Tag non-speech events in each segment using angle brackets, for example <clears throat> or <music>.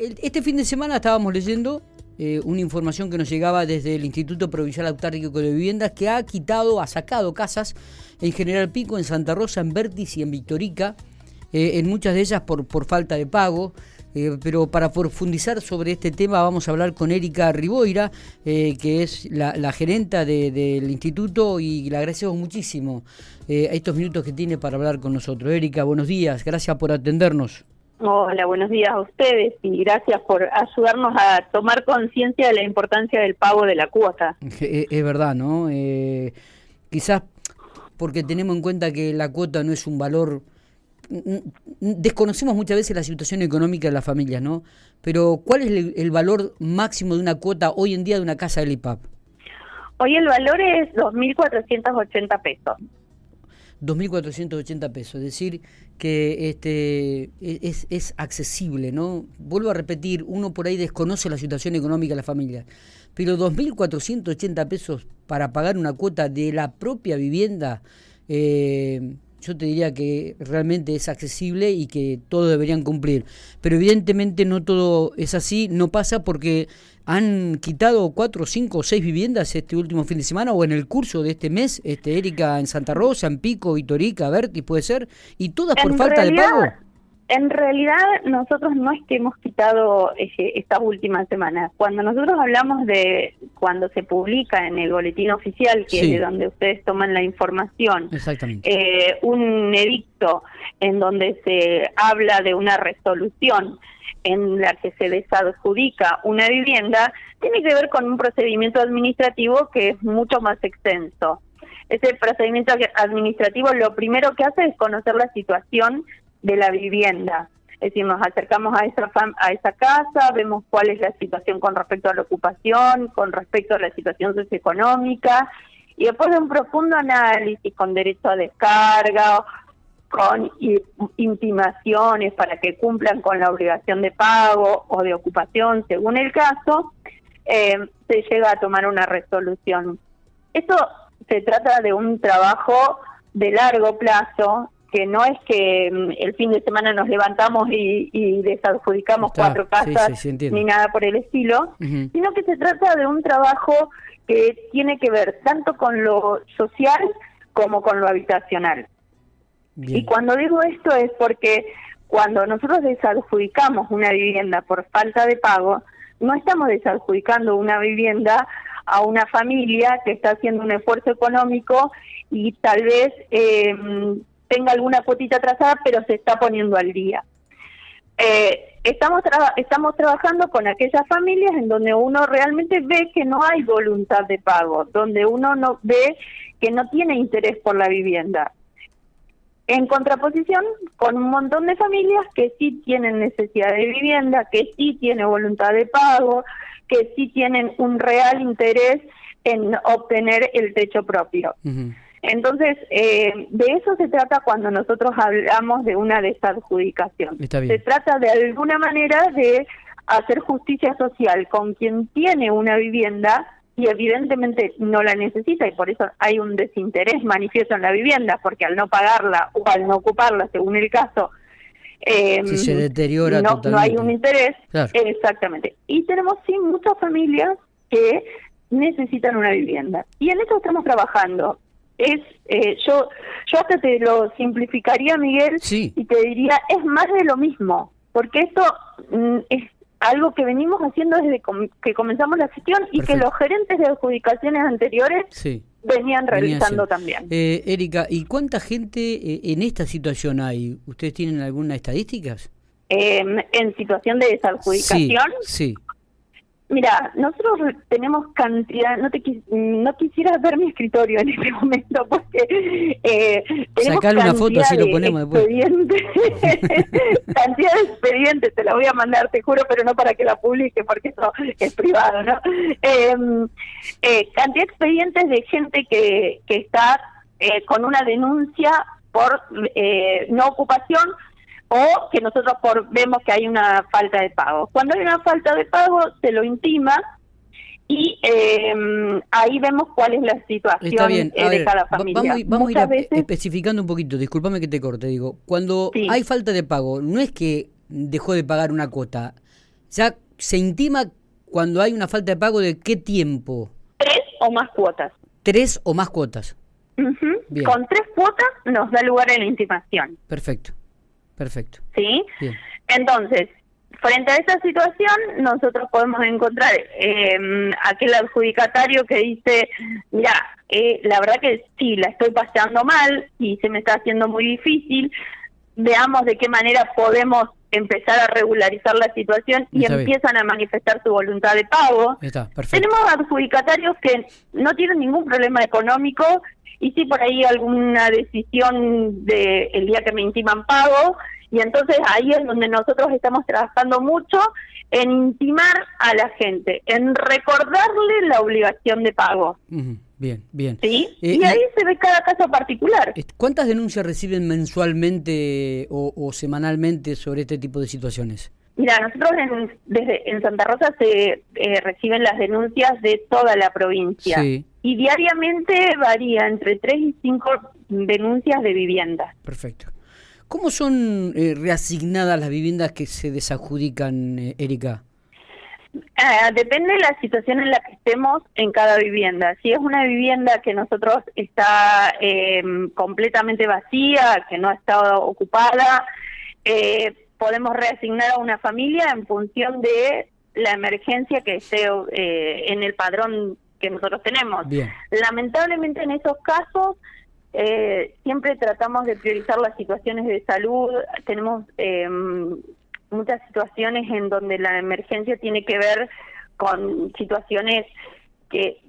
este fin de semana estábamos leyendo eh, una información que nos llegaba desde el Instituto Provincial Autárquico de Viviendas que ha quitado, ha sacado casas en General Pico, en Santa Rosa, en Vértiz y en Victorica, eh, en muchas de ellas por, por falta de pago. Eh, pero para profundizar sobre este tema vamos a hablar con Erika Riboira, que es la, gerenta del instituto y le agradecemos muchísimo estos minutos que tiene para hablar con nosotros. Erika, buenos días, gracias por atendernos. Hola, buenos días a ustedes y gracias por ayudarnos a tomar conciencia de la importancia del pago de la cuota. <laughs> Es, verdad, ¿no? Eh, quizás porque tenemos en cuenta que la cuota no es un valor... Desconocemos muchas veces la situación económica de las familias, ¿no? Pero ¿cuál es el, valor máximo de una cuota hoy en día de una casa del IPAP? Hoy el valor es 2.480 pesos. 2.480 pesos, es decir, que este e, es, es, accesible, ¿no? Vuelvo a repetir, uno por ahí desconoce la situación económica de la familia, pero 2.480 pesos para pagar una cuota de la propia vivienda, eh, yo te diría que realmente es accesible y que todos deberían cumplir. Pero evidentemente no todo es así, no pasa porque han quitado cuatro, cinco o seis viviendas este último fin de semana o en el curso de este mes, este Erika en Santa Rosa, en Pico, Vitorica, Berti, puede ser, y todas por falta de pago. En realidad nosotros no es que hemos quitado estas últimas semanas. Cuando nosotros hablamos de cuando se publica en el boletín oficial, que es de donde ustedes toman la información, eh, un edicto en donde se habla de una resolución en la que se desadjudica una vivienda, tiene que ver con un procedimiento administrativo que es mucho más extenso. Ese procedimiento administrativo lo primero que hace es conocer la situación de la vivienda. Es decir, nos acercamos a esa, a esa casa, vemos cuál es la situación con respecto a la ocupación, con respecto a la situación socioeconómica, y después de un profundo análisis con derecho a descarga, con intimaciones para que cumplan con la obligación de pago o de ocupación, según el caso, eh, se llega a tomar una resolución. Esto se trata de un trabajo de largo plazo que no es que mm, el fin de semana nos levantamos y, y desadjudicamos cuatro casas ni nada por el estilo, sino que se trata de un trabajo que tiene que ver tanto con lo social como con lo habitacional. Y cuando digo esto es porque cuando nosotros desadjudicamos una vivienda por falta de pago, no estamos desadjudicando una vivienda a una familia que está haciendo un esfuerzo económico y tal vez eh, tenga alguna cuotita atrasada, pero se está poniendo al día. Eh, estamos, estamos trabajando con aquellas familias en donde uno realmente ve que no hay voluntad de pago, donde uno no ve que no tiene interés por la vivienda. En contraposición con un montón de familias que sí tienen necesidad de vivienda, que sí tienen voluntad de pago, que sí tienen un real interés en obtener el techo propio. Entonces, eh, de eso se trata cuando nosotros hablamos de una desadjudicación. Se trata de alguna manera de hacer justicia social con quien tiene una vivienda y evidentemente no la necesita y por eso hay un desinterés manifiesto en la vivienda, porque al no pagarla o al no ocuparla, según el caso, eh, se deteriora no, no hay un interés. Exactamente. Y tenemos sí muchas familias que necesitan una vivienda. Y en eso estamos trabajando es eh, yo yo hasta te lo simplificaría Miguel y te diría es más de lo mismo porque esto mm, es algo que venimos haciendo desde que comenzamos la gestión y que los gerentes de adjudicaciones anteriores venían realizando también. Eh, Erika, ¿y cuánta gente eh, en esta situación hay? ¿Ustedes tienen alguna estadísticas? en situación de desadjudicación. sí. Mira, nosotros tenemos cantidad, no te no quisiera ver mi escritorio en este <laughs> momento porque eh, tenemos una foto así lo ponemos después. <laughs> cantidad de expedientes, te la voy a mandar, te juro, pero no para que la publique porque eso es privado, ¿no? Em, eh, cantidad de expedientes de gente que, que está eh, con una denuncia por eh, no ocupación o que nosotros por, vemos que hay una falta de pago. Cuando hay una falta de pago, se lo intima y eh, ahí vemos cuál es la situación de cada familia. Vamos, a ir especificando un poquito, discúlpame que te corte, digo, cuando hay falta de pago, no es que dejó de pagar una cuota, ya se intima cuando hay una falta de pago de qué tiempo? Tres o más cuotas. Tres o más cuotas. Con tres cuotas nos da lugar a la intimación. Perfecto, perfecto. ¿Sí? Entonces, frente a esa situación, nosotros podemos encontrar eh, aquel adjudicatario que dice, mira, eh, la verdad que sí, la estoy pasando mal y se me está haciendo muy difícil, veamos de qué manera podemos empezar a regularizar la situación y empiezan a manifestar su voluntad de pago. Tenemos adjudicatarios que no tienen ningún problema económico y sí por ahí alguna decisión de el día que me intiman pago y entonces ahí es donde nosotros estamos trabajando mucho en intimar a la gente, en recordarle la obligación de pago. Bien, bien. ¿Sí? Eh, y ahí se ve cada caso particular. ¿Cuántas denuncias reciben mensualmente o, semanalmente sobre este tipo de situaciones? Mira, nosotros en, desde en Santa Rosa se eh, reciben las denuncias de toda la provincia y diariamente varía entre 3 y 5 denuncias de viviendas. Perfecto. ¿Cómo son eh, reasignadas las viviendas que se desadjudican, Erika? Ah, depende de la situación en la que estemos en cada vivienda. Si es una vivienda que nosotros está eh, completamente vacía, que no está ocupada, eh, podemos reasignar a una familia en función de la emergencia que esté eh, en el padrón que nosotros tenemos. Lamentablemente en esos casos siempre tratamos de priorizar las situaciones de salud. Tenemos muchas situaciones en donde la emergencia tiene que ver con situaciones que,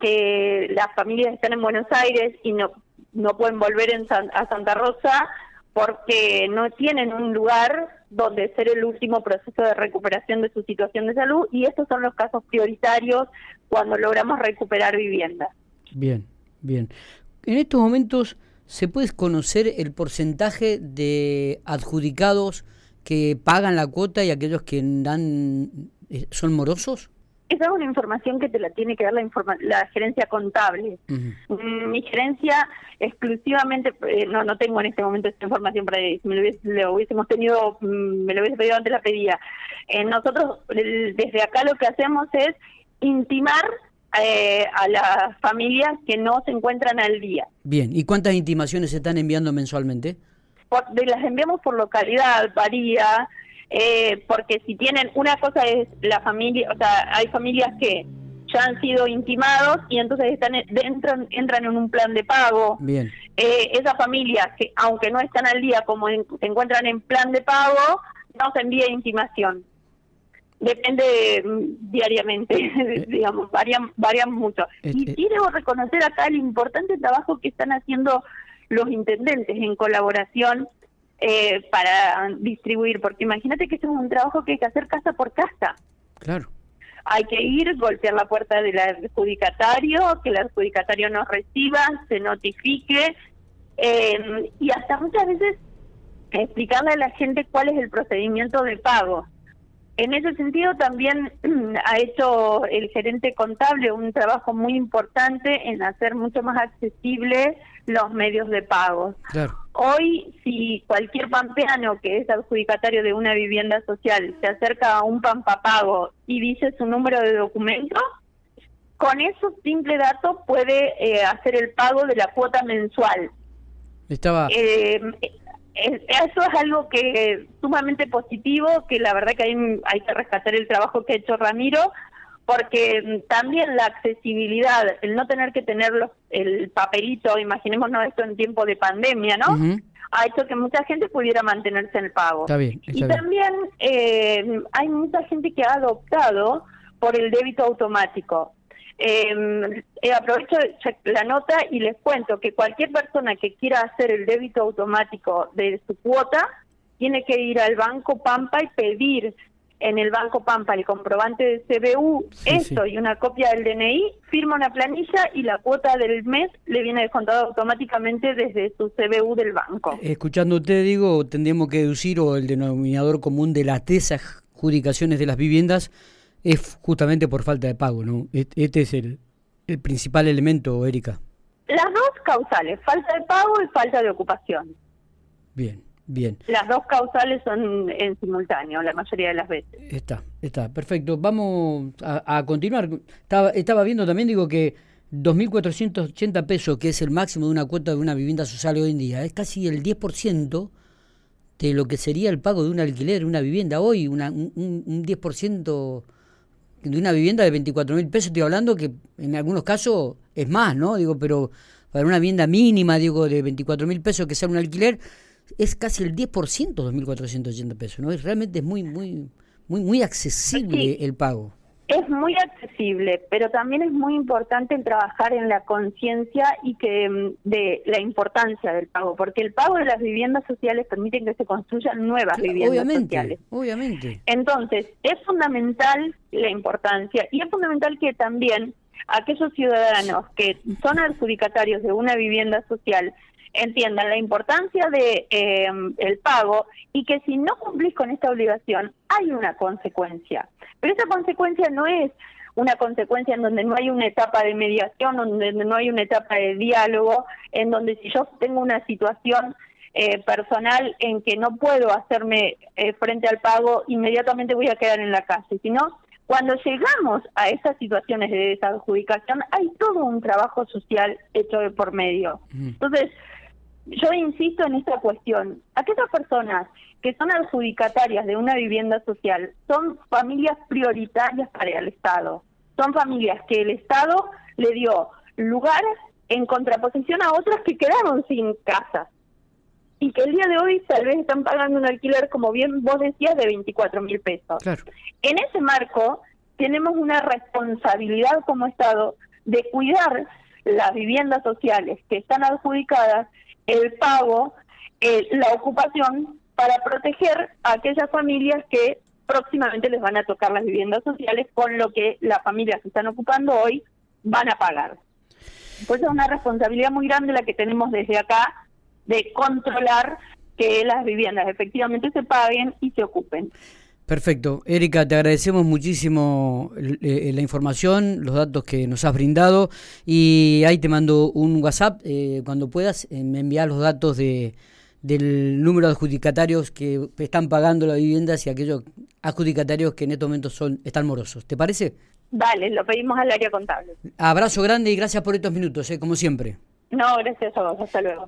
que las familias están en Buenos Aires y no, no pueden volver en a Santa Rosa porque no tienen un lugar donde ser el último proceso de recuperación de su situación de salud y estos son los casos prioritarios cuando logramos recuperar viviendas. Bien, bien. En estos momentos, ¿se puede conocer el porcentaje de adjudicados que pagan la cuota y aquellos que dan eh, son morosos? Esa es una información que te la tiene que dar la, la gerencia contable. Mm, mi gerencia exclusivamente, eh, no no tengo en este momento esta información para si me lo, hubiésemos tenido, mm, me lo hubiese pedido antes la pedía. Eh, nosotros desde acá lo que hacemos es intimar a las familias que no se encuentran al día. Bien, ¿y cuántas intimaciones se están enviando mensualmente? de las enviamos por localidad, varía, eh, porque si tienen, una cosa es la familia, o sea, hay familias que ya han sido intimados y entonces están entran, entran en un plan de pago. Bien. Eh, esas familias que, aunque no están al día, como se encuentran en plan de pago, no se envía intimación. Depende mm, diariamente, <laughs> eh, digamos, varían, varían mucho. y sí debo reconocer acá el importante trabajo que están haciendo los intendentes en colaboración eh, para distribuir, porque imagínate que esto es un trabajo que hay que hacer casa por casa. Claro. Hay que ir, golpear la puerta del adjudicatario, que el adjudicatario nos reciba, se notifique eh, y hasta muchas veces explicarle a la gente cuál es el procedimiento de pago. En ese sentido también <clears throat> ha hecho el gerente contable un trabajo muy importante en hacer mucho más accesible los medios de pago. Hoy, si cualquier pampeano que es adjudicatario de una vivienda social se acerca a un pampapago y dice su número de documento, con esos simple datos puede eh, hacer el pago de la cuota mensual. Estaba. Eh, eso es algo que sumamente positivo, que la verdad que hay, hay que rescatar el trabajo que ha hecho Ramiro, porque también la accesibilidad, el no tener que tener el papelito, imaginémonos esto en tiempo de pandemia, ¿no? Ha hecho que mucha gente pudiera mantenerse en el pago. y también eh, hay mucha gente que ha adoptado por el débito automático. Em, eh, aprovecho la nota y les cuento que cualquier persona que quiera hacer el débito automático de su cuota tiene que ir al Banco Pampa y pedir en el Banco Pampa el comprobante de CBU, esto y una copia del DNI, firma una planilla y la cuota del mes le viene descontada automáticamente desde su CBU del banco. Escuchándote, digo, tendríamos que deducir, o el denominador común de las tesas adjudicaciones de las viviendas, es justamente por falta de pago, ¿no? Este es el, el principal elemento, Erika. Las dos causales, falta de pago y falta de ocupación. Bien. Bien. Las dos causales son en simultáneo la mayoría de las veces. Está, está, perfecto. Vamos a, continuar. Estaba, estaba viendo también, digo que 2.480 pesos, que es el máximo de una cuota de una vivienda social hoy en día, es casi el 10% de lo que sería el pago de un alquiler, una vivienda hoy, una, un, un 10% de una vivienda de 24 mil pesos, estoy hablando que en algunos casos es más, ¿no? Digo, pero para una vivienda mínima, digo, de 24 mil pesos que sea un alquiler, es casi el 10%, 2.480 pesos, ¿no? Es, realmente es muy, muy, muy, muy accesible el pago. Es muy accesible, pero también es muy importante el trabajar en la conciencia y que mm, de la importancia del pago, porque el pago de las viviendas sociales permite que se construyan nuevas viviendas obviamente, sociales. Obviamente. Entonces, es fundamental la importancia y es fundamental que también aquellos ciudadanos que son adjudicatarios de una vivienda social entiendan la importancia de eh, el pago y que si no cumplís con esta obligación hay una consecuencia. Pero esa consecuencia no es una consecuencia en donde no hay una etapa de mediación, donde no hay una etapa de diálogo, en donde si yo tengo una situación eh, personal en que no puedo hacerme eh, frente al pago, inmediatamente voy a quedar en la calle, sino cuando llegamos a esas situaciones de desadjudicación, hay todo un trabajo social hecho de por medio. Entonces, yo insisto en esta cuestión. Aquellas personas que son adjudicatarias de una vivienda social son familias prioritarias para el Estado. Son familias que el Estado le dio lugar en contraposición a otras que quedaron sin casa y que el día de hoy tal vez están pagando un alquiler, como bien vos decías, de 24 mil pesos. En ese marco tenemos una responsabilidad como Estado de cuidar las viviendas sociales que están adjudicadas el pago, eh, la ocupación para proteger a aquellas familias que próximamente les van a tocar las viviendas sociales con lo que las familias que están ocupando hoy van a pagar. Pues es una responsabilidad muy grande la que tenemos desde acá de controlar que las viviendas efectivamente se paguen y se ocupen. Perfecto. Erika, te agradecemos muchísimo eh, la información, los datos que nos has brindado y ahí te mando un WhatsApp. Eh, cuando puedas, eh, me envías los datos de, del número de adjudicatarios que están pagando las viviendas y aquellos adjudicatarios que en estos momentos son, están morosos. ¿Te parece? Vale, lo pedimos al área contable. Abrazo grande y gracias por estos minutos, como siempre. No, gracias a vos. Hasta luego.